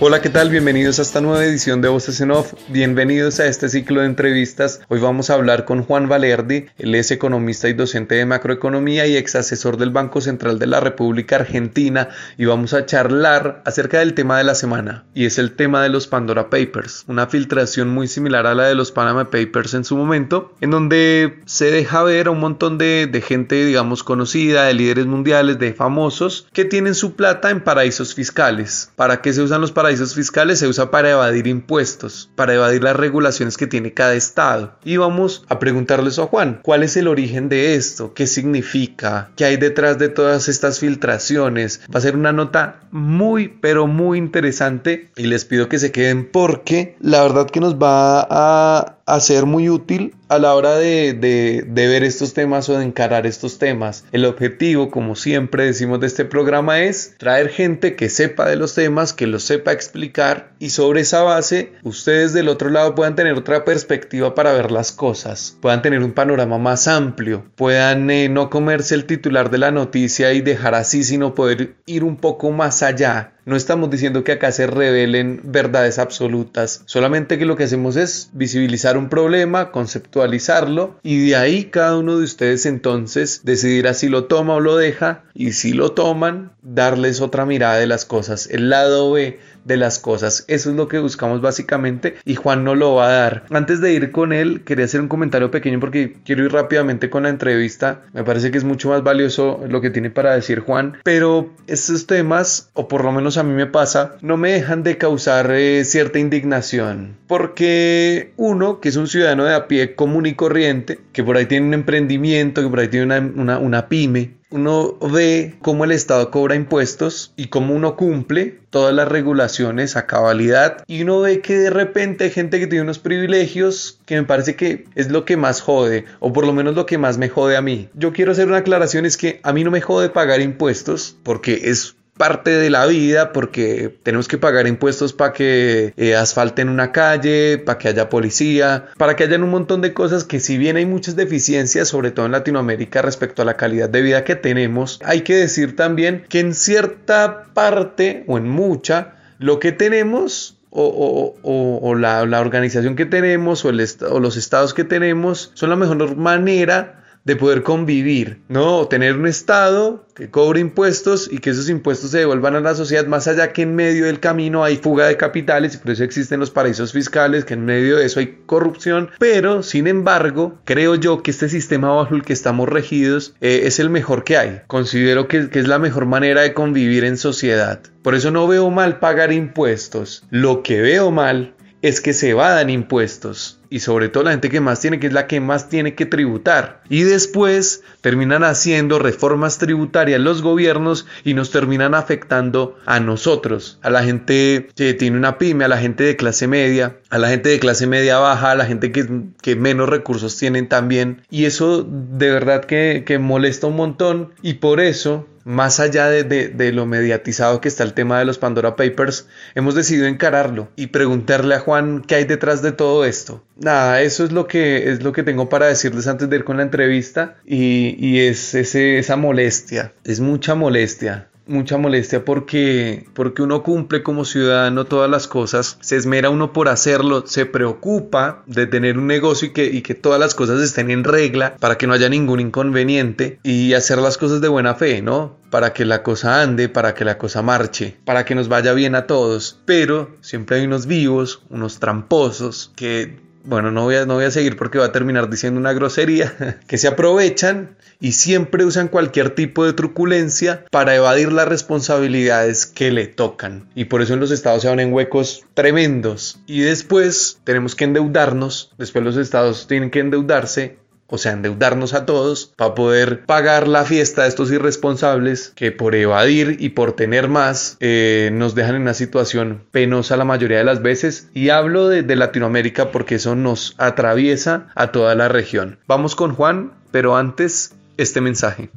Hola, ¿qué tal? Bienvenidos a esta nueva edición de Voces en Off. Bienvenidos a este ciclo de entrevistas. Hoy vamos a hablar con Juan Valerdi. Él es economista y docente de macroeconomía y ex asesor del Banco Central de la República Argentina. Y vamos a charlar acerca del tema de la semana. Y es el tema de los Pandora Papers. Una filtración muy similar a la de los Panama Papers en su momento. En donde se deja ver a un montón de, de gente, digamos, conocida, de líderes mundiales, de famosos, que tienen su plata en paraísos fiscales. ¿Para qué se usan los paraísos? Paraísos fiscales se usa para evadir impuestos, para evadir las regulaciones que tiene cada estado. Y vamos a preguntarles a Juan, ¿cuál es el origen de esto? ¿Qué significa? ¿Qué hay detrás de todas estas filtraciones? Va a ser una nota muy, pero muy interesante y les pido que se queden porque la verdad que nos va a a ser muy útil a la hora de, de, ver estos temas o de encarar estos temas. El objetivo, como siempre decimos de este programa, es traer gente que sepa de los temas, que los sepa explicar y sobre esa base ustedes del otro lado puedan tener otra perspectiva para ver las cosas, puedan tener un panorama más amplio, puedan eh, no comerse el titular de la noticia y dejar así, sino poder ir un poco más allá no estamos diciendo que acá se revelen verdades absolutas, solamente que lo que hacemos es visibilizar un problema, conceptualizarlo y de ahí cada uno de ustedes entonces decidirá si lo toma o lo deja y si lo toman, darles otra mirada de las cosas, el lado B de las cosas. Eso es lo que buscamos básicamente y Juan no lo va a dar. Antes de ir con él, quería hacer un comentario pequeño porque quiero ir rápidamente con la entrevista. Me parece que es mucho más valioso lo que tiene para decir Juan, pero estos temas, o por lo menos a mí me pasa, no me dejan de causar eh, cierta indignación. Porque uno, que es un ciudadano de a pie común y corriente, que por ahí tiene un emprendimiento, que por ahí tiene una, una, una pyme, uno ve cómo el Estado cobra impuestos y cómo uno cumple todas las regulaciones a cabalidad y uno ve que de repente hay gente que tiene unos privilegios que me parece que es lo que más jode o por lo menos lo que más me jode a mí. Yo quiero hacer una aclaración es que a mí no me jode pagar impuestos porque es parte de la vida porque tenemos que pagar impuestos para que eh, asfalten una calle, para que haya policía, para que haya un montón de cosas que si bien hay muchas deficiencias, sobre todo en Latinoamérica respecto a la calidad de vida que tenemos, hay que decir también que en cierta parte o en mucha, lo que tenemos o, la, organización que tenemos o, los estados que tenemos son la mejor manera de poder convivir, ¿no? Tener un Estado que cobre impuestos y que esos impuestos se devuelvan a la sociedad, más allá que en medio del camino hay fuga de capitales y por eso existen los paraísos fiscales, que en medio de eso hay corrupción, pero sin embargo, creo yo que este sistema bajo el que estamos regidos eh, es el mejor que hay. Considero que, que es la mejor manera de convivir en sociedad. Por eso no veo mal pagar impuestos. Lo que veo mal es que se evadan impuestos y sobre todo la gente que más tiene, que es la que más tiene que tributar. Y después terminan haciendo reformas tributarias los gobiernos y nos terminan afectando a nosotros, a la gente que tiene una pyme, a la gente de clase media, a la gente de clase media baja, a la gente que, que menos recursos tienen también. Y eso de verdad que, que molesta un montón y por eso más allá de, lo mediatizado que está el tema de los Pandora Papers, hemos decidido encararlo y preguntarle a Juan qué hay detrás de todo esto. Nada, eso es lo que, es lo que tengo para decirles antes de ir con la entrevista y, es esa molestia, es mucha molestia mucha molestia porque, porque uno cumple como ciudadano todas las cosas, se esmera uno por hacerlo, se preocupa de tener un negocio y que, y que todas las cosas estén en regla para que no haya ningún inconveniente y hacer las cosas de buena fe, ¿no? Para que la cosa ande, para que la cosa marche, para que nos vaya bien a todos. Pero siempre hay unos vivos, unos tramposos que bueno, no voy, a, no voy a seguir porque va a terminar diciendo una grosería, que se aprovechan y siempre usan cualquier tipo de truculencia para evadir las responsabilidades que le tocan. Y por eso en los estados se van en huecos tremendos. Y después tenemos que endeudarnos, después los estados tienen que endeudarse o sea, endeudarnos a todos para poder pagar la fiesta de estos irresponsables que por evadir y por tener más eh, nos dejan en una situación penosa la mayoría de las veces. Y hablo de, de Latinoamérica porque eso nos atraviesa a toda la región. Vamos con Juan, pero antes este mensaje.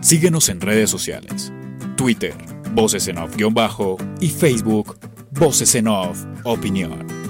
Síguenos en redes sociales. Twitter, Voces en Off-Bajo y Facebook, Voces en Off Opinión.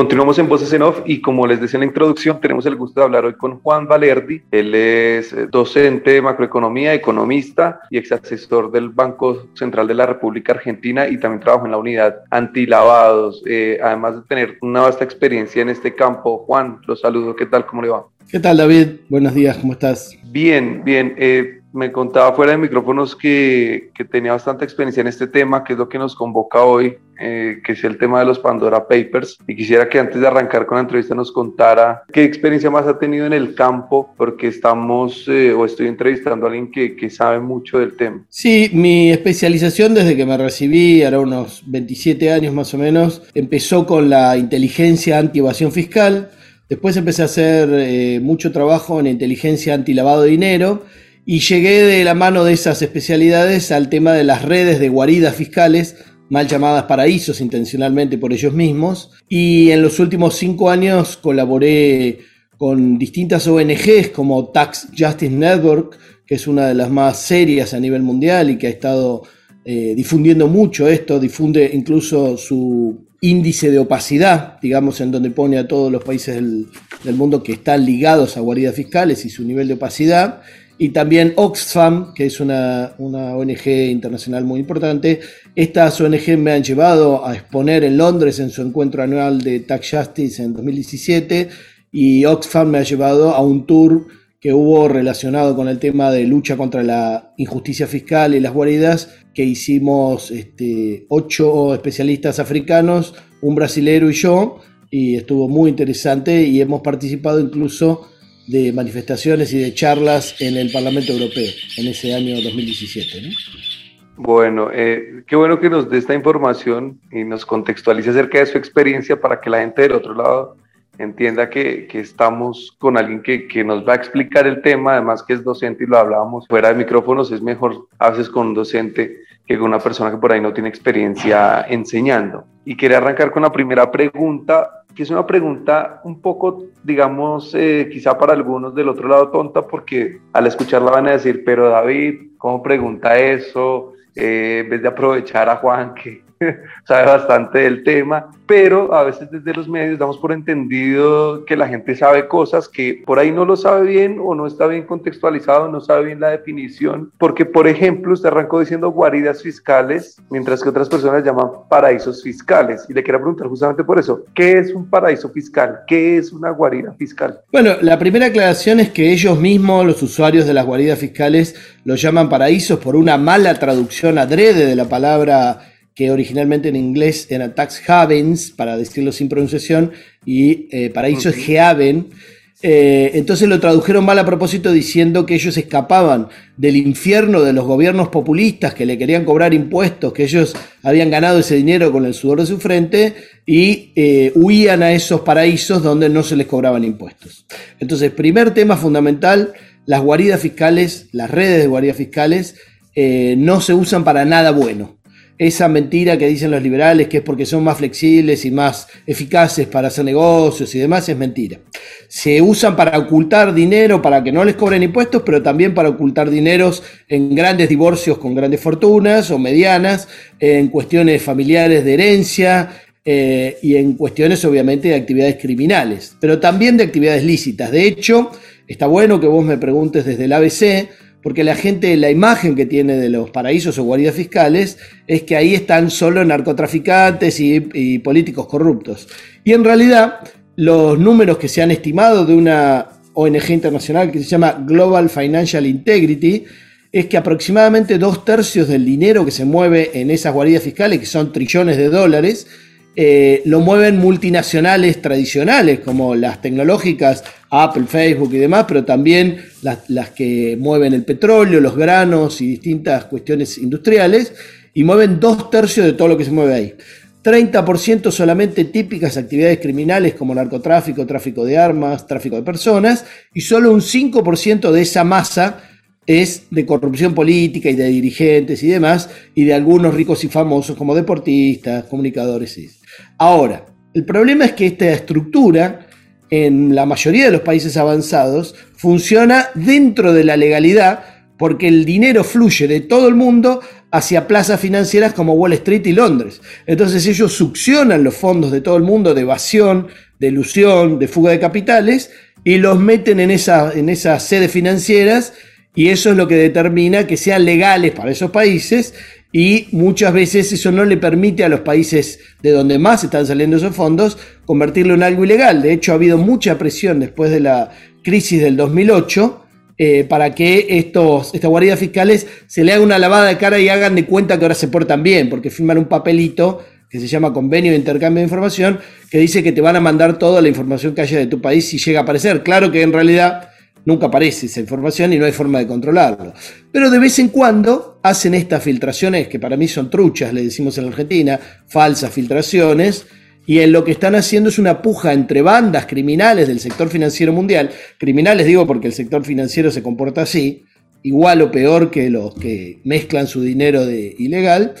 Continuamos en Voces en Off y como les decía en la introducción, tenemos el gusto de hablar hoy con Juan Valerdi. Él es eh, docente de macroeconomía, economista y ex asesor del Banco Central de la República Argentina y también trabaja en la unidad antilavados. Eh, además de tener una vasta experiencia en este campo, Juan, los saludo. ¿Qué tal? ¿Cómo le va? ¿Qué tal, David? Buenos días, ¿cómo estás? Bien, bien. Eh, me contaba fuera de micrófonos que, que, tenía bastante experiencia en este tema, que es lo que nos convoca hoy, eh, que es el tema de los Pandora Papers. Y quisiera que antes de arrancar con la entrevista nos contara qué experiencia más ha tenido en el campo, porque estamos eh, o estoy entrevistando a alguien que, que, sabe mucho del tema. Sí, mi especialización desde que me recibí, ahora unos 27 años más o menos, empezó con la inteligencia anti-evasión fiscal. Después empecé a hacer eh, mucho trabajo en inteligencia anti-lavado de dinero y llegué de la mano de esas especialidades al tema de las redes de guaridas fiscales, mal llamadas paraísos intencionalmente por ellos mismos. Y en los últimos cinco años colaboré con distintas ONGs como Tax Justice Network, que es una de las más serias a nivel mundial y que ha estado eh, difundiendo mucho esto, difunde incluso su índice de opacidad, digamos, en donde pone a todos los países del, del mundo que están ligados a guaridas fiscales y su nivel de opacidad y también Oxfam, que es una, una, ONG internacional muy importante. Estas ONG me han llevado a exponer en Londres en su encuentro anual de Tax Justice en 2017 y Oxfam me ha llevado a un tour que hubo relacionado con el tema de lucha contra la injusticia fiscal y las guaridas, que hicimos este, ocho especialistas africanos, un brasilero y yo, y estuvo muy interesante y hemos participado incluso de manifestaciones y de charlas en el Parlamento Europeo en ese año 2017. ¿no? Bueno, eh, qué bueno que nos dé esta información y nos contextualice acerca de su experiencia para que la gente del otro lado entienda que, que estamos con alguien que, que, nos va a explicar el tema, además que es docente y lo hablábamos fuera de micrófonos, es mejor a veces con un docente que con una persona que por ahí no tiene experiencia enseñando. Y quería arrancar con la primera pregunta que es una pregunta un poco, digamos, eh, quizá para algunos del otro lado tonta, porque al escucharla van a decir, pero David, ¿cómo pregunta eso? Eh, en vez de aprovechar a Juan, que sabe bastante del tema, pero a veces desde los medios damos por entendido que la gente sabe cosas que por ahí no lo sabe bien o no está bien contextualizado, no sabe bien la definición, porque por ejemplo usted arrancó diciendo guaridas fiscales, mientras que otras personas llaman paraísos fiscales. Y le quiero preguntar justamente por eso, ¿qué es un paraíso fiscal? ¿Qué es una guarida fiscal? Bueno, la primera aclaración es que ellos mismos, los usuarios de las guaridas fiscales, lo llaman paraísos por una mala traducción adrede de la palabra que originalmente en inglés era tax havens, para decirlo sin pronunciación, y eh, paraíso es gehaven. Eh, entonces lo tradujeron mal a propósito diciendo que ellos escapaban del infierno de los gobiernos populistas que le querían cobrar impuestos, que ellos habían ganado ese dinero con el sudor de su frente y eh, huían a esos paraísos donde no se les cobraban impuestos. Entonces, primer tema fundamental, las guaridas fiscales, las redes de guaridas fiscales, no se usan para nada bueno esa mentira que dicen los liberales, que es porque son más flexibles y más eficaces para hacer negocios y demás, es mentira. Se usan para ocultar dinero, para que no les cobren impuestos, pero también para ocultar dineros en grandes divorcios con grandes fortunas o medianas, en cuestiones familiares de herencia, eh, y en cuestiones obviamente de actividades criminales, pero también de actividades lícitas. De hecho, está bueno que vos me preguntes desde el ABC, porque la gente, la imagen que tiene de los paraísos o guaridas fiscales es que ahí están solo narcotraficantes y, políticos corruptos. Y en realidad, los números que se han estimado de una ONG internacional que se llama Global Financial Integrity es que aproximadamente dos tercios del dinero que se mueve en esas guaridas fiscales, que son trillones de dólares, eh, lo mueven multinacionales tradicionales como las tecnológicas, Apple, Facebook y demás, pero también las, que mueven el petróleo, los granos y distintas cuestiones industriales, y mueven dos tercios de todo lo que se mueve ahí. 30% solamente típicas actividades criminales como narcotráfico, tráfico de armas, tráfico de personas, y solo un 5% de esa masa es de corrupción política y de dirigentes y demás, y de algunos ricos y famosos como deportistas, comunicadores. Ahora, el problema es que esta estructura, en la mayoría de los países avanzados, funciona dentro de la legalidad porque el dinero fluye de todo el mundo hacia plazas financieras como Wall Street y Londres. Entonces ellos succionan los fondos de todo el mundo de evasión, de ilusión, de fuga de capitales y los meten en, en esas sedes financieras y eso es lo que determina que sean legales para esos países y muchas veces eso no le permite a los países de donde más están saliendo esos fondos convertirlo en algo ilegal. De hecho, ha habido mucha presión después de la crisis del 2008 eh, para que estos, estas guaridas fiscales se le haga una lavada de cara y hagan de cuenta que ahora se portan bien, porque firman un papelito que se llama Convenio de Intercambio de Información, que dice que te van a mandar toda la información que haya de tu país si llega a aparecer. Claro que en realidad Nunca aparece esa información y no hay forma de controlarlo. Pero de vez en cuando hacen estas filtraciones que para mí son truchas, le decimos en Argentina, falsas filtraciones, y en lo que están haciendo es una puja entre bandas criminales del sector financiero mundial. Criminales digo porque el sector financiero se comporta así, igual o peor que los que mezclan su dinero de ilegal.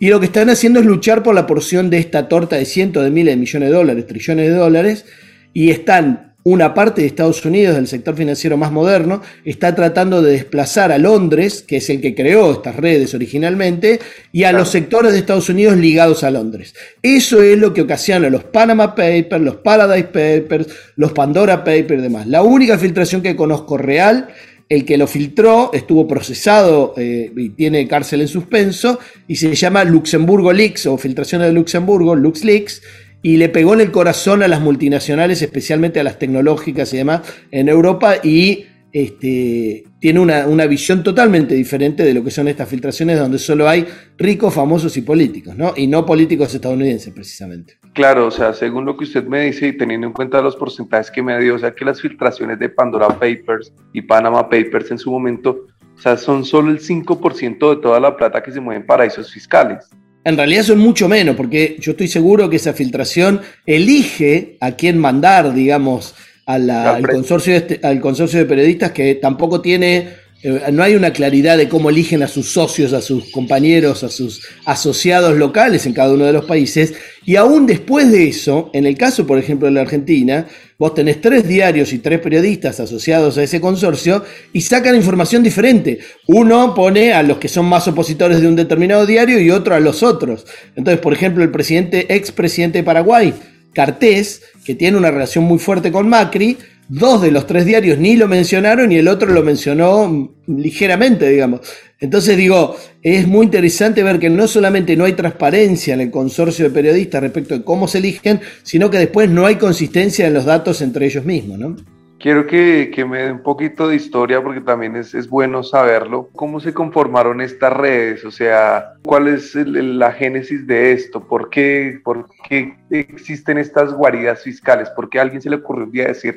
Y lo que están haciendo es luchar por la porción de esta torta de cientos de miles de millones de dólares, trillones de dólares, y están una parte de Estados Unidos, del sector financiero más moderno, está tratando de desplazar a Londres, que es el que creó estas redes originalmente, y a los sectores de Estados Unidos ligados a Londres. Eso es lo que ocasiona los Panama Papers, los Paradise Papers, los Pandora Papers y demás. La única filtración que conozco real el que lo filtró estuvo procesado eh, y tiene cárcel en suspenso y se llama Luxemburgo Leaks o filtraciones de Luxemburgo, LuxLeaks, y le pegó en el corazón a las multinacionales, especialmente a las tecnológicas y demás en Europa y este, tiene una, una, visión totalmente diferente de lo que son estas filtraciones donde solo hay ricos, famosos y políticos, ¿no? Y no políticos estadounidenses precisamente. Claro, o sea, según lo que usted me dice y teniendo en cuenta los porcentajes que me dio, o sea, que las filtraciones de Pandora Papers y Panama Papers en su momento, o sea, son solo el 5% de toda la plata que se mueve en paraísos fiscales. En realidad son mucho menos, porque yo estoy seguro que esa filtración elige a quién mandar, digamos, al, consorcio de este, al consorcio de periodistas que tampoco tiene, eh, no hay una claridad de cómo eligen a sus socios, a sus compañeros, a sus asociados locales en cada uno de los países. Y aún después de eso, en el caso, por ejemplo, de la Argentina, Vos tenés tres diarios y tres periodistas asociados a ese consorcio y sacan información diferente. Uno pone a los que son más opositores de un determinado diario y otro a los otros. Entonces, por ejemplo, el presidente, expresidente de Paraguay, Cartés, que tiene una relación muy fuerte con Macri, dos de los tres diarios ni lo mencionaron y el otro lo mencionó ligeramente, digamos. Entonces digo, es muy interesante ver que no solamente no hay transparencia en el consorcio de periodistas respecto de cómo se eligen, sino que después no hay consistencia en los datos entre ellos mismos, ¿no? Quiero que, me dé un poquito de historia porque también es, es, bueno saberlo. ¿Cómo se conformaron estas redes? O sea, ¿cuál es la génesis de esto? ¿Por qué, ¿Por qué existen estas guaridas fiscales? ¿Por qué a alguien se le día decir,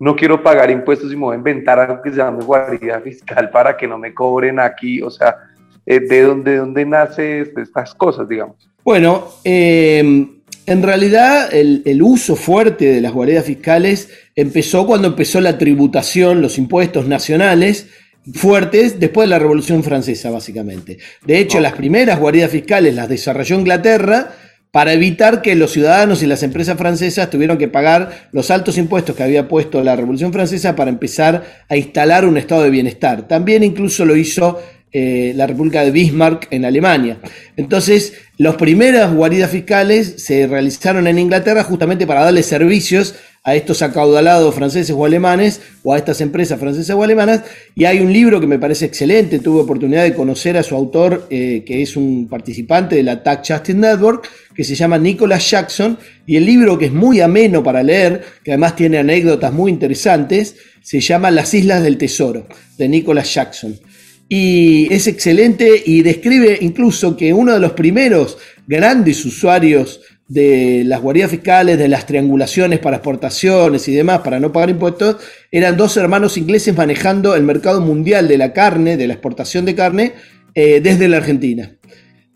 no quiero pagar impuestos y me voy a inventar algo que se llame guarida fiscal para que no me cobren aquí, o sea, eh, ¿de dónde, dónde nace estas cosas, digamos? Bueno, eh, en realidad el, el, uso fuerte de las guaridas fiscales empezó cuando empezó la tributación, los impuestos nacionales fuertes después de la Revolución Francesa, básicamente. De hecho, las primeras guaridas fiscales las desarrolló Inglaterra para evitar que los ciudadanos y las empresas francesas tuvieran que pagar los altos impuestos que había puesto la Revolución Francesa para empezar a instalar un estado de bienestar. También incluso lo hizo eh, la República de Bismarck en Alemania. Entonces, las primeras guaridas fiscales se realizaron en Inglaterra justamente para darle servicios a estos acaudalados franceses o alemanes o a estas empresas francesas o alemanas. Y hay un libro que me parece excelente, tuve oportunidad de conocer a su autor, eh, que es un participante de la Tax Justice Network, que se llama Nicholas Jackson, y el libro que es muy ameno para leer, que además tiene anécdotas muy interesantes, se llama Las Islas del Tesoro, de Nicholas Jackson. Y es excelente y describe incluso que uno de los primeros grandes usuarios de las guaridas fiscales, de las triangulaciones para exportaciones y demás, para no pagar impuestos, eran dos hermanos ingleses manejando el mercado mundial de la carne, de la exportación de carne, eh, desde la Argentina,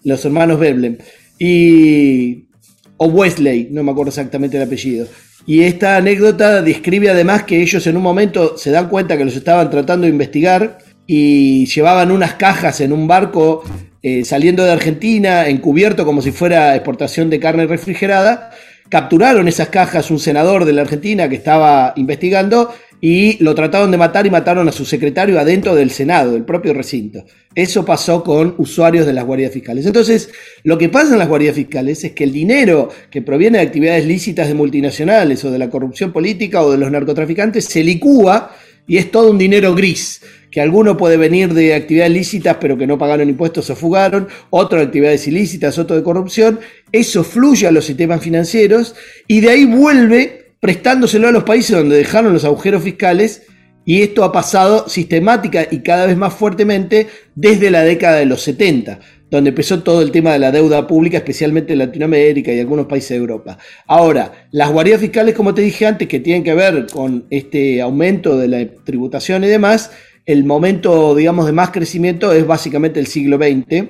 los hermanos Veblen. Y o Wesley, no me acuerdo exactamente el apellido. Y esta anécdota describe además que ellos en un momento se dan cuenta que los estaban tratando de investigar y llevaban unas cajas en un barco eh, saliendo de Argentina, encubierto como si fuera exportación de carne refrigerada. Capturaron esas cajas un senador de la Argentina que estaba investigando y lo trataron de matar y mataron a su secretario adentro del Senado, del propio recinto. Eso pasó con usuarios de las guardias fiscales. Entonces, lo que pasa en las guardias fiscales es que el dinero que proviene de actividades lícitas de multinacionales o de la corrupción política o de los narcotraficantes se licúa y es todo un dinero gris, que alguno puede venir de actividades lícitas pero que no pagaron impuestos o fugaron, otro de actividades ilícitas, otro de corrupción, eso fluye a los sistemas financieros y de ahí vuelve prestándoselo a los países donde dejaron los agujeros fiscales y esto ha pasado sistemática y cada vez más fuertemente desde la década de los 70, donde empezó todo el tema de la deuda pública, especialmente en Latinoamérica y algunos países de Europa. Ahora, las guardias fiscales, como te dije antes, que tienen que ver con este aumento de la tributación y demás, el momento, digamos, de más crecimiento es básicamente el siglo XX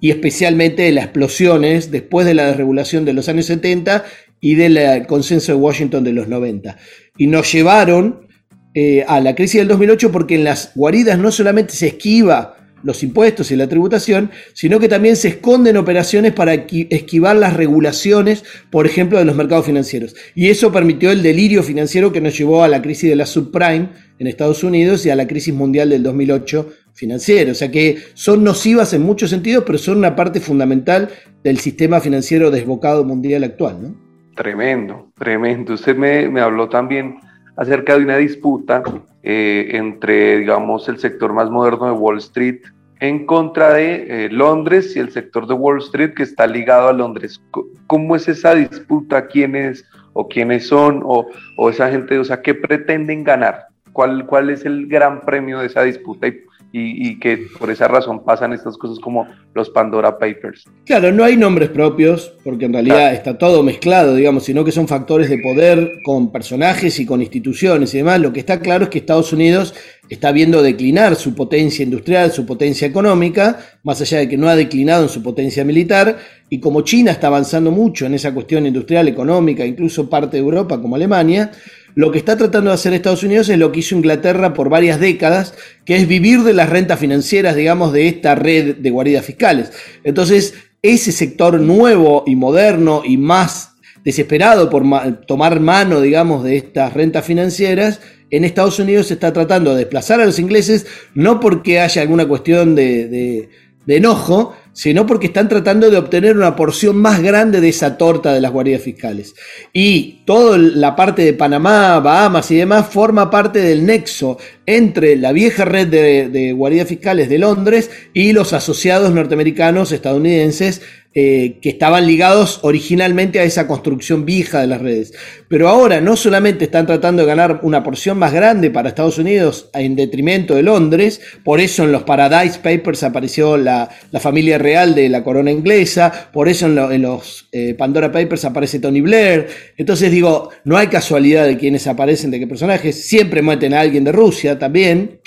y especialmente las explosiones después de la desregulación de los años 70 y del consenso de Washington de los 90. Y nos llevaron eh, a la crisis del 2008 porque en las guaridas no solamente se esquiva los impuestos y la tributación, sino que también se esconden operaciones para esquivar las regulaciones, por ejemplo, de los mercados financieros. Y eso permitió el delirio financiero que nos llevó a la crisis de la subprime en Estados Unidos y a la crisis mundial del 2008 financiera. O sea que son nocivas en muchos sentidos, pero son una parte fundamental del sistema financiero desbocado mundial actual. ¿no? Tremendo, tremendo. Usted me, habló también acerca de una disputa eh, entre, digamos, el sector más moderno de Wall Street en contra de eh, Londres y el sector de Wall Street que está ligado a Londres. ¿Cómo es esa disputa? ¿Quiénes o quiénes son? O, o esa gente, o sea, ¿qué pretenden ganar? ¿Cuál, ¿Cuál es el gran premio de esa disputa? ¿Y y, que por esa razón pasan estas cosas como los Pandora Papers. Claro, no hay nombres propios, porque en realidad está todo mezclado, digamos, sino que son factores de poder con personajes y con instituciones y demás. Lo que está claro es que Estados Unidos está viendo declinar su potencia industrial, su potencia económica, más allá de que no ha declinado en su potencia militar, y como China está avanzando mucho en esa cuestión industrial, económica, incluso parte de Europa como Alemania, lo que está tratando de hacer Estados Unidos es lo que hizo Inglaterra por varias décadas, que es vivir de las rentas financieras, digamos, de esta red de guaridas fiscales. Entonces, ese sector nuevo y moderno y más desesperado por tomar mano, digamos, de estas rentas financieras, en Estados Unidos se está tratando de desplazar a los ingleses, no porque haya alguna cuestión de enojo, sino porque están tratando de obtener una porción más grande de esa torta de las guardias fiscales. Y toda la parte de Panamá, Bahamas y demás forma parte del nexo entre la vieja red de, de guardias fiscales de Londres y los asociados norteamericanos estadounidenses eh, que estaban ligados originalmente a esa construcción vieja de las redes. Pero ahora no solamente están tratando de ganar una porción más grande para Estados Unidos en detrimento de Londres, por eso en los Paradise Papers apareció la, familia real de la corona inglesa, por eso en, los eh, Pandora Papers aparece Tony Blair. Entonces digo, no hay casualidad de quienes aparecen, de qué personajes, siempre meten a alguien de Rusia también.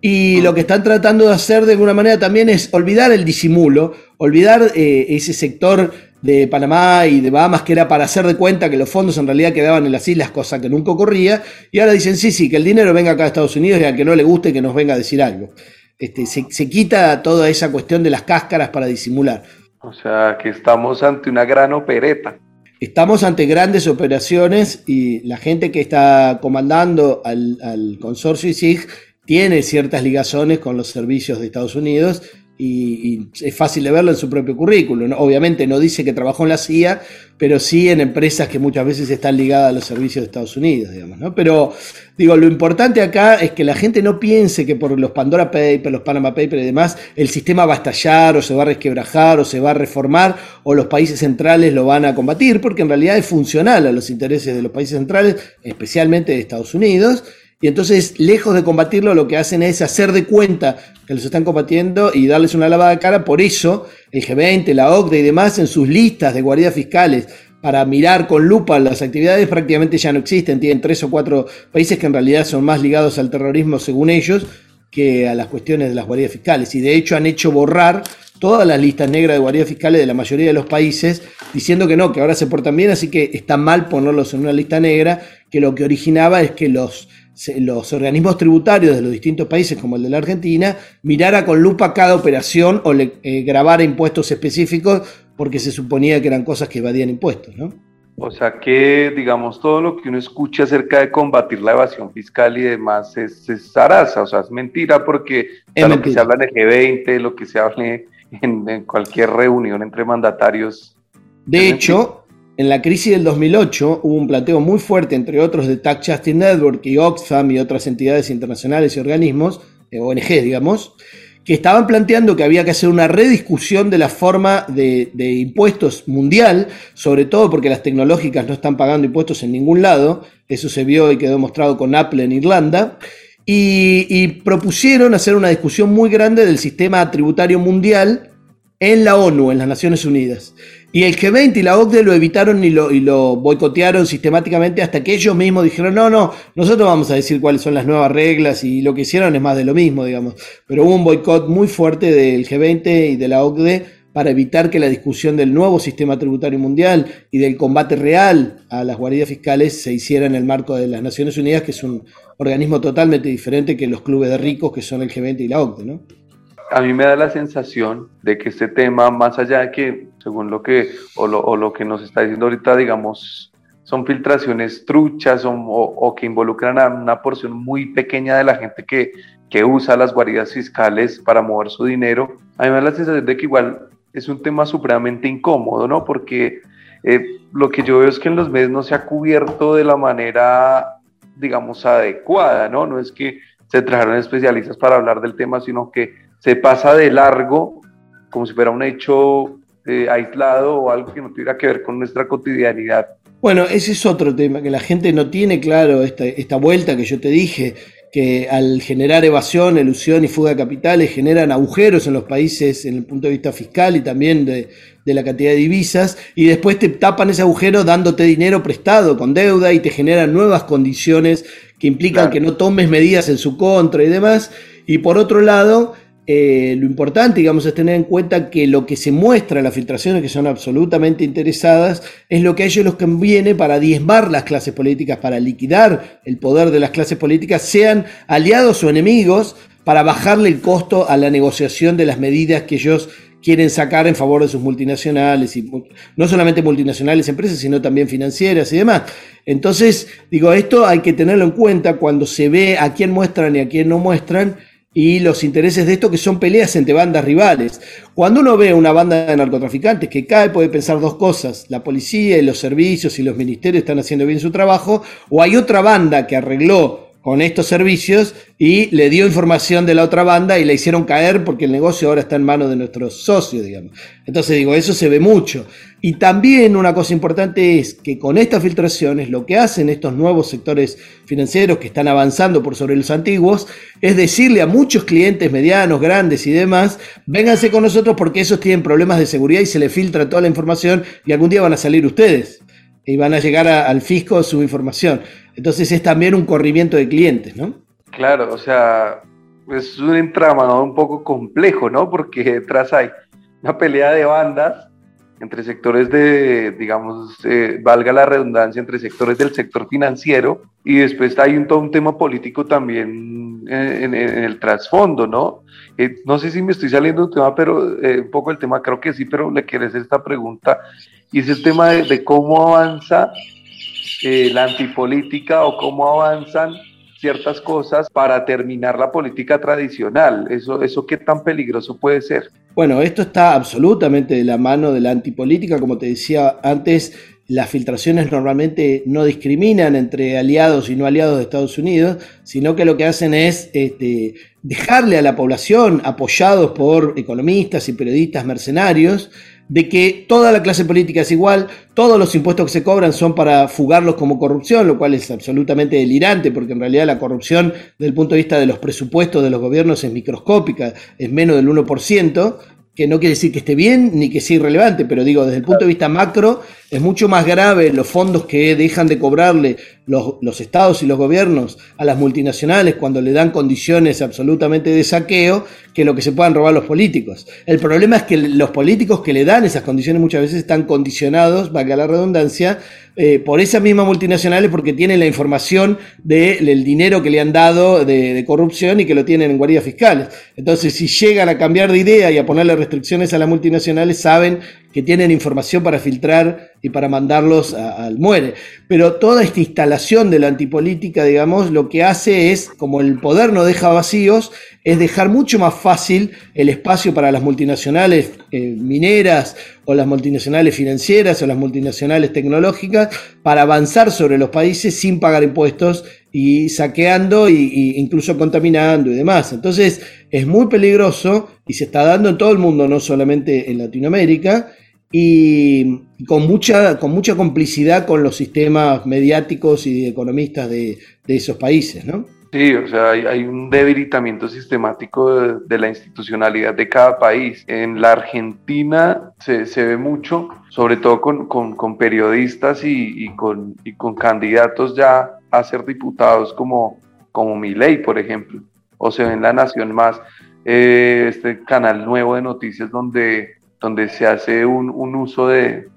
Y lo que están tratando de hacer de alguna manera también es olvidar el disimulo, olvidar eh, ese sector de Panamá y de Bahamas que era para hacer de cuenta que los fondos en realidad quedaban en las islas, cosa que nunca ocurría, y ahora dicen, sí, sí, que el dinero venga acá a Estados Unidos y al que no le guste que nos venga a decir algo. Este, se, se quita toda esa cuestión de las cáscaras para disimular. O sea, que estamos ante una gran opereta. Estamos ante grandes operaciones y la gente que está comandando al, consorcio ISIG tiene ciertas ligazones con los servicios de Estados Unidos y, es fácil de verlo en su propio currículum. Obviamente no dice que trabajó en la CIA, pero sí en empresas que muchas veces están ligadas a los servicios de Estados Unidos, digamos. ¿no? Pero digo, lo importante acá es que la gente no piense que por los Pandora Papers, los Panama Papers y demás, el sistema va a estallar o se va a resquebrajar o se va a reformar o los países centrales lo van a combatir, porque en realidad es funcional a los intereses de los países centrales, especialmente de Estados Unidos y entonces, lejos de combatirlo, lo que hacen es hacer de cuenta que los están combatiendo y darles una lavada de cara. Por eso, el G20, la OCDE y demás, en sus listas de guardias fiscales para mirar con lupa las actividades, prácticamente ya no existen. Tienen tres o cuatro países que en realidad son más ligados al terrorismo, según ellos, que a las cuestiones de las guardias fiscales. Y de hecho han hecho borrar todas las listas negras de guardias fiscales de la mayoría de los países, diciendo que no, que ahora se portan bien, así que está mal ponerlos en una lista negra, que lo que originaba es que los, los organismos tributarios de los distintos países, como el de la Argentina, mirara con lupa cada operación o le eh, grabara impuestos específicos porque se suponía que eran cosas que evadían impuestos, ¿no? O sea que, digamos, todo lo que uno escucha acerca de combatir la evasión fiscal y demás es, es zaraza, o sea, es mentira porque lo que se habla en el G20, lo que se hable en, cualquier reunión entre mandatarios. De hecho, en la crisis del 2008 hubo un planteo muy fuerte, entre otros, de Tax Justice Network y Oxfam y otras entidades internacionales y organismos, eh, ONG, digamos, que estaban planteando que había que hacer una rediscusión de la forma de, impuestos mundial, sobre todo porque las tecnológicas no están pagando impuestos en ningún lado, eso se vio y quedó demostrado con Apple en Irlanda, y, y propusieron hacer una discusión muy grande del sistema tributario mundial en la ONU, en las Naciones Unidas. Y el G20 y la OCDE lo evitaron y lo, boicotearon sistemáticamente hasta que ellos mismos dijeron, no, no, nosotros vamos a decir cuáles son las nuevas reglas y lo que hicieron es más de lo mismo, digamos. Pero hubo un boicot muy fuerte del G20 y de la OCDE para evitar que la discusión del nuevo sistema tributario mundial y del combate real a las guaridas fiscales se hiciera en el marco de las Naciones Unidas, que es un organismo totalmente diferente que los clubes de ricos que son el G20 y la OCDE, ¿no? A mí me da la sensación de que este tema, más allá de que, según lo que, o lo, que nos está diciendo ahorita, digamos, son filtraciones truchas o, que involucran a una porción muy pequeña de la gente que, que usa las guaridas fiscales para mover su dinero, a mí me da la sensación de que igual es un tema supremamente incómodo, ¿no? Porque eh, lo que yo veo es que en los medios no se ha cubierto de la manera, digamos, adecuada, ¿no? No es que se trajeron especialistas para hablar del tema, sino que se pasa de largo como si fuera un hecho eh, aislado o algo que no tuviera que ver con nuestra cotidianidad. Bueno, ese es otro tema, que la gente no tiene claro esta, esta vuelta que yo te dije, que al generar evasión, elusión y fuga de capitales generan agujeros en los países en el punto de vista fiscal y también de, de, la cantidad de divisas, y después te tapan ese agujero dándote dinero prestado con deuda y te generan nuevas condiciones que implican que no tomes medidas en su contra y demás. Y por otro lado, eh, lo importante, digamos, es tener en cuenta que lo que se muestra en las filtraciones, que son absolutamente interesadas, es lo que a ellos les conviene para diezmar las clases políticas, para liquidar el poder de las clases políticas, sean aliados o enemigos, para bajarle el costo a la negociación de las medidas que ellos quieren sacar en favor de sus multinacionales, y no solamente multinacionales empresas, sino también financieras y demás. Entonces, digo, esto hay que tenerlo en cuenta cuando se ve a quién muestran y a quién no muestran, y los intereses de esto que son peleas entre bandas rivales. Cuando uno ve una banda de narcotraficantes que cae, puede pensar dos cosas, la policía y los servicios y los ministerios están haciendo bien su trabajo, o hay otra banda que arregló con estos servicios y le dio información de la otra banda y la hicieron caer porque el negocio ahora está en manos de nuestros socios, digamos. Entonces digo, eso se ve mucho. Y también una cosa importante es que con estas filtraciones lo que hacen estos nuevos sectores financieros que están avanzando por sobre los antiguos es decirle a muchos clientes medianos, grandes y demás, vénganse con nosotros porque esos tienen problemas de seguridad y se les filtra toda la información y algún día van a salir ustedes y van a llegar al fisco su información. Entonces es también un corrimiento de clientes, ¿no? Claro, o sea, es un entramado un poco complejo, ¿no? Porque detrás hay una pelea de bandas entre sectores de, digamos, eh, valga la redundancia, entre sectores del sector financiero y después hay un, todo un tema político también eh, en, el trasfondo, ¿no? Eh, no sé si me estoy saliendo un tema, pero un poco el tema creo que sí, pero le quiero hacer esta pregunta y es el tema de, cómo avanza eh, la antipolítica o cómo avanzan ciertas cosas para terminar la política tradicional. Eso, eso qué tan peligroso puede ser. Bueno, esto está absolutamente de la mano de la antipolítica, como te decía antes, las filtraciones normalmente no discriminan entre aliados y no aliados de Estados Unidos, sino que lo que hacen es este, dejarle a la población, apoyados por economistas y periodistas mercenarios, de que toda la clase política es igual, todos los impuestos que se cobran son para fugarlos como corrupción, lo cual es absolutamente delirante, porque en realidad la corrupción desde el punto de vista de los presupuestos de los gobiernos es microscópica, es menos del 1%, que no quiere decir que esté bien ni que sea irrelevante, pero digo, desde el punto de vista macro, Es mucho más grave los fondos que dejan de cobrarle los, estados y los gobiernos a las multinacionales cuando le dan condiciones absolutamente de saqueo que lo que se puedan robar los políticos. El problema es que los políticos que le dan esas condiciones muchas veces están condicionados, valga la redundancia, eh, por esas mismas multinacionales porque tienen la información del dinero que le han dado de, de, corrupción y que lo tienen en guardias fiscales. Entonces, si llegan a cambiar de idea y a ponerle restricciones a las multinacionales, saben que tienen información para filtrar y para mandarlos al muere. Pero toda esta instalación de la antipolítica, digamos, lo que hace es, como el poder no deja vacíos, es dejar mucho más fácil el espacio para las multinacionales eh, mineras o las multinacionales financieras o las multinacionales tecnológicas para avanzar sobre los países sin pagar impuestos y saqueando e incluso contaminando y demás. Entonces es muy peligroso y se está dando en todo el mundo, no solamente en Latinoamérica y con mucha, con mucha complicidad con los sistemas mediáticos y economistas de, esos países, ¿no? Sí, o sea, hay, un debilitamiento sistemático de, la institucionalidad de cada país. En la Argentina se, ve mucho, sobre todo con, periodistas y, con, con candidatos ya a ser diputados como, como Milei, por ejemplo, o se ve en La Nación Más, eh, este canal nuevo de noticias donde donde se hace un, uso de,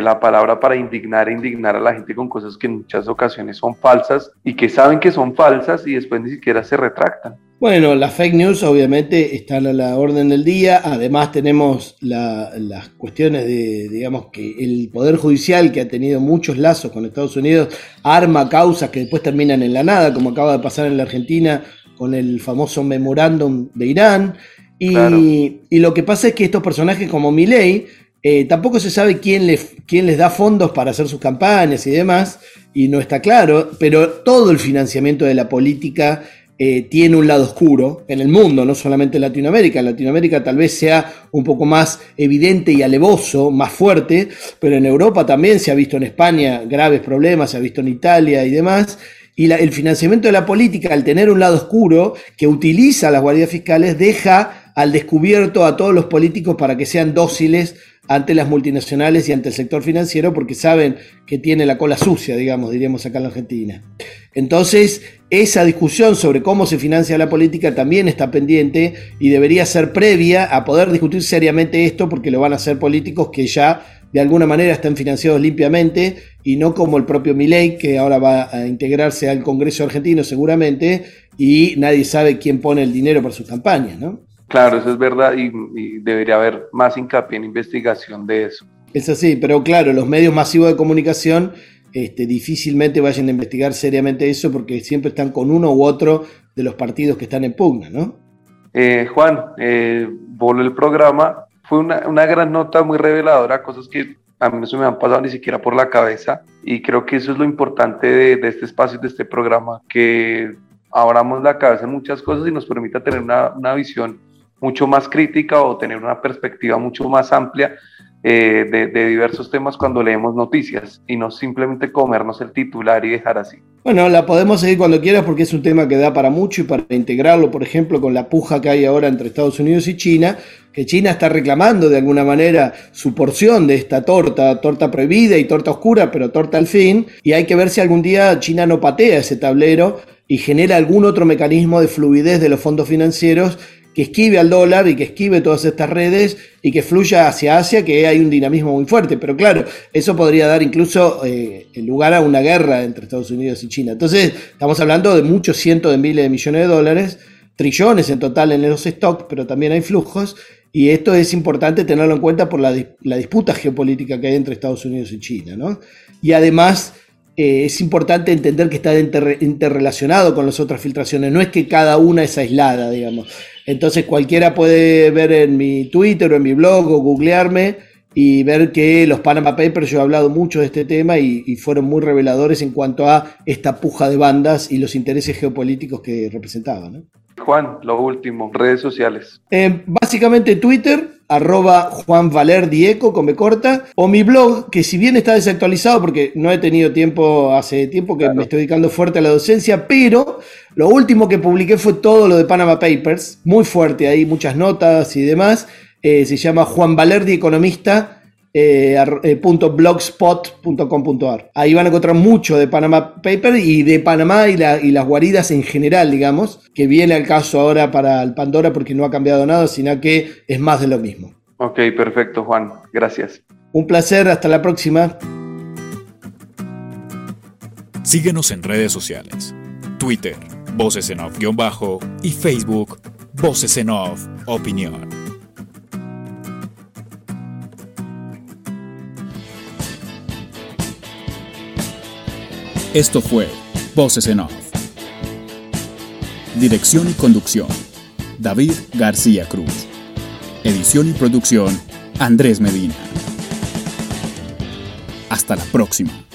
la palabra para indignar e indignar a la gente con cosas que en muchas ocasiones son falsas y que saben que son falsas y después ni siquiera se retractan. Bueno, las fake news obviamente están a la orden del día. Además tenemos las cuestiones de, digamos, que el Poder Judicial, que ha tenido muchos lazos con Estados Unidos, arma causas que después terminan en la nada, como acaba de pasar en la Argentina con el famoso memorándum de Irán. Y, lo que pasa es que estos personajes como Milley, eh, tampoco se sabe quién, quién les da fondos para hacer sus campañas y demás, y no está claro, pero todo el financiamiento de la política eh, tiene un lado oscuro en el mundo, no solamente en Latinoamérica. En Latinoamérica tal vez sea un poco más evidente y alevoso, más fuerte, pero en Europa también se ha visto en España graves problemas, se ha visto en Italia y demás. Y el financiamiento de la política, al tener un lado oscuro que utiliza las guardias fiscales, deja al descubierto a todos los políticos para que sean dóciles ante las multinacionales y ante el sector financiero porque saben que tiene la cola sucia, digamos, diríamos acá en la Argentina. Entonces, esa discusión sobre cómo se financia la política también está pendiente y debería ser previa a poder discutir seriamente esto porque lo van a hacer políticos que ya de alguna manera están financiados limpiamente y no como el propio Milei que ahora va a integrarse al Congreso argentino seguramente y nadie sabe quién pone el dinero para sus campañas, ¿no? Claro, eso es verdad y, debería haber más hincapié en investigación de eso. Es así, pero claro, los medios masivos de comunicación este, difícilmente vayan a investigar seriamente eso porque siempre están con uno u otro de los partidos que están en pugna, ¿no? Eh, Juan, eh, voló el programa, fue una, gran nota muy reveladora, cosas que a mí no se me han pasado ni siquiera por la cabeza y creo que eso es lo importante de, de este espacio, de este programa, que abramos la cabeza en muchas cosas y nos permita tener una, una visión mucho más crítica o tener una perspectiva mucho más amplia eh, de, diversos temas cuando leemos noticias y no simplemente comernos el titular y dejar así. Bueno, la podemos seguir cuando quieras porque es un tema que da para mucho y para integrarlo, por ejemplo, con la puja que hay ahora entre Estados Unidos y China, que China está reclamando de alguna manera su porción de esta torta, torta prohibida y torta oscura, pero torta al fin, y hay que ver si algún día China no patea ese tablero y genera algún otro mecanismo de fluidez de los fondos financieros que esquive al dólar y que esquive todas estas redes y que fluya hacia Asia, que hay un dinamismo muy fuerte. Pero claro, eso podría dar incluso eh, lugar a una guerra entre Estados Unidos y China. Entonces, estamos hablando de muchos cientos de miles de millones de dólares, trillones en total en los stocks, pero también hay flujos. Y esto es importante tenerlo en cuenta por la, disputa geopolítica que hay entre Estados Unidos y China. ¿no? Y además, eh, es importante entender que está interrelacionado con las otras filtraciones. No es que cada una es aislada, digamos. Entonces cualquiera puede ver en mi Twitter o en mi blog o googlearme y ver que los Panama Papers, yo he hablado mucho de este tema y, fueron muy reveladores en cuanto a esta puja de bandas y los intereses geopolíticos que representaban. Juan, lo último, redes sociales. Eh, básicamente Twitter, arroba Juan Dieco, con corta, o mi blog, que si bien está desactualizado porque no he tenido tiempo, hace tiempo que me estoy dedicando fuerte a la docencia, pero lo último que publiqué fue todo lo de Panama Papers, muy fuerte ahí, muchas notas y demás. Eh, se llama Juan Valerdi Economista eh, eh, .blogspot.com.ar. Ahí van a encontrar mucho de Panama Paper y de Panamá y, y, las guaridas en general, digamos, que viene al caso ahora para el Pandora porque no ha cambiado nada, sino que es más de lo mismo. Ok, perfecto, Juan. Gracias. Un placer, hasta la próxima. Síguenos en redes sociales. Twitter, Voces en Off-Bajo y Facebook, Voces en Off Opinión. Esto fue Voces en Off. Dirección y conducción, David García Cruz. Edición y producción, Andrés Medina. Hasta la próxima.